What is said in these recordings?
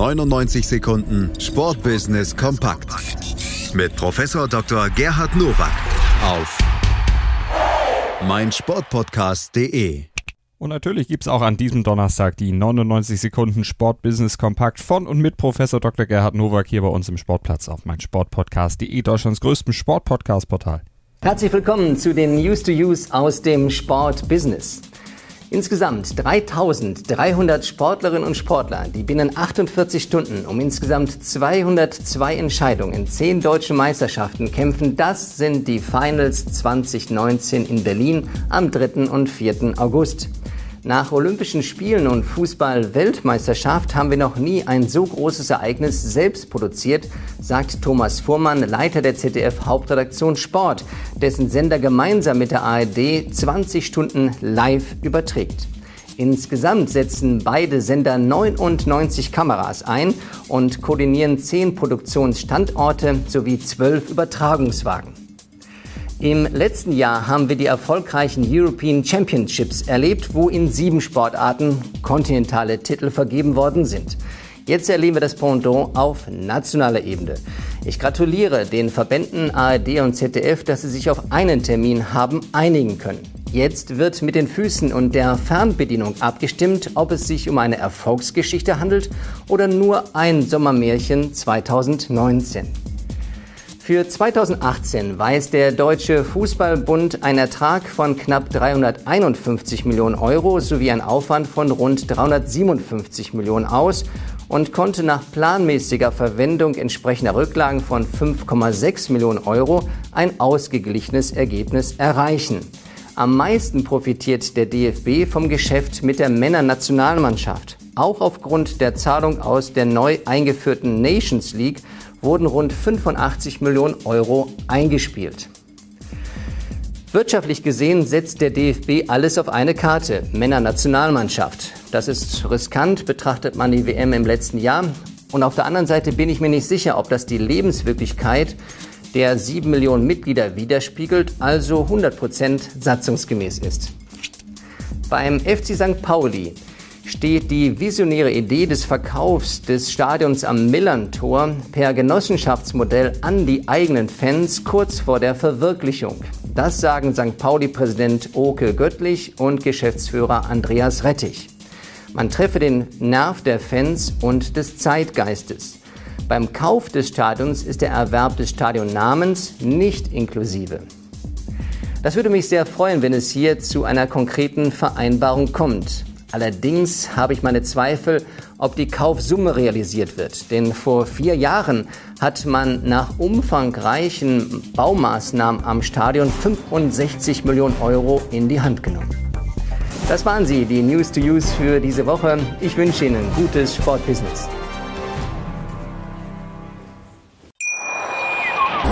99 Sekunden Sportbusiness kompakt mit Professor Dr. Gerhard Nowak auf meinsportpodcast.de. Und natürlich gibt es auch an diesem Donnerstag die 99 Sekunden Sportbusiness Kompakt von und mit Professor Dr. Gerhard Nowak hier bei uns im Sportplatz auf meinsportpodcast.de, Deutschlands größtem Sportpodcast-Portal. Herzlich willkommen zu den News to Use aus dem Sportbusiness. Insgesamt 3300 Sportlerinnen und Sportler, die binnen 48 Stunden um insgesamt 202 Entscheidungen in 10 deutschen Meisterschaften kämpfen, das sind die Finals 2019 in Berlin am 3. und 4. August. Nach Olympischen Spielen und Fußball-Weltmeisterschaft haben wir noch nie ein so großes Ereignis selbst produziert, sagt Thomas Fuhrmann, Leiter der ZDF-Hauptredaktion Sport, dessen Sender gemeinsam mit der ARD 20 Stunden live überträgt. Insgesamt setzen beide Sender 99 Kameras ein und koordinieren 10 Produktionsstandorte sowie 12 Übertragungswagen. Im letzten Jahr haben wir die erfolgreichen European Championships erlebt, wo in sieben Sportarten kontinentale Titel vergeben worden sind. Jetzt erleben wir das Pendant auf nationaler Ebene. Ich gratuliere den Verbänden ARD und ZDF, dass sie sich auf einen Termin haben einigen können. Jetzt wird mit den Füßen und der Fernbedienung abgestimmt, ob es sich um eine Erfolgsgeschichte handelt oder nur ein Sommermärchen 2019. Für 2018 weist der Deutsche Fußballbund einen Ertrag von knapp 351 Millionen Euro sowie einen Aufwand von rund 357 Millionen aus und konnte nach planmäßiger Verwendung entsprechender Rücklagen von 5,6 Millionen Euro ein ausgeglichenes Ergebnis erreichen. Am meisten profitiert der DFB vom Geschäft mit der Männernationalmannschaft. Auch aufgrund der Zahlung aus der neu eingeführten Nations League wurden rund 85 Millionen Euro eingespielt. Wirtschaftlich gesehen setzt der DFB alles auf eine Karte, Männernationalmannschaft. Das ist riskant, betrachtet man die WM im letzten Jahr. Und auf der anderen Seite bin ich mir nicht sicher, ob das die Lebenswirklichkeit der sieben Millionen Mitglieder widerspiegelt, also 100 Prozent satzungsgemäß ist. Beim FC St. Pauli steht die visionäre Idee des Verkaufs des Stadions am Millern-Tor per Genossenschaftsmodell an die eigenen Fans kurz vor der Verwirklichung. Das sagen St. Pauli-Präsident Oke Göttlich und Geschäftsführer Andreas Rettich. Man treffe den Nerv der Fans und des Zeitgeistes. Beim Kauf des Stadions ist der Erwerb des Stadionnamens nicht inklusive. Das würde mich sehr freuen, wenn es hier zu einer konkreten Vereinbarung kommt. Allerdings habe ich meine Zweifel, ob die Kaufsumme realisiert wird. Denn vor vier Jahren hat man nach umfangreichen Baumaßnahmen am Stadion 65 Millionen Euro in die Hand genommen. Das waren sie, die News to Use für diese Woche. Ich wünsche Ihnen gutes Sportbusiness.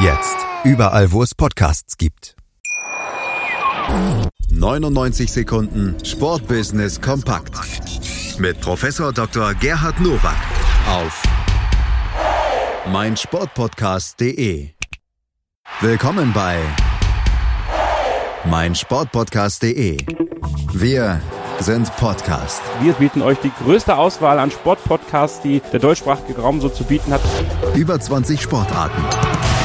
Jetzt. Überall, wo es Podcasts gibt. 99 Sekunden Sportbusiness kompakt. Mit Professor Dr. Gerhard Nowak auf meinsportpodcast.de. Willkommen bei meinsportpodcast.de. Wir sind Podcast. Wir bieten euch die größte Auswahl an Sportpodcasts, die der deutschsprachige Raum so zu bieten hat. Über 20 Sportarten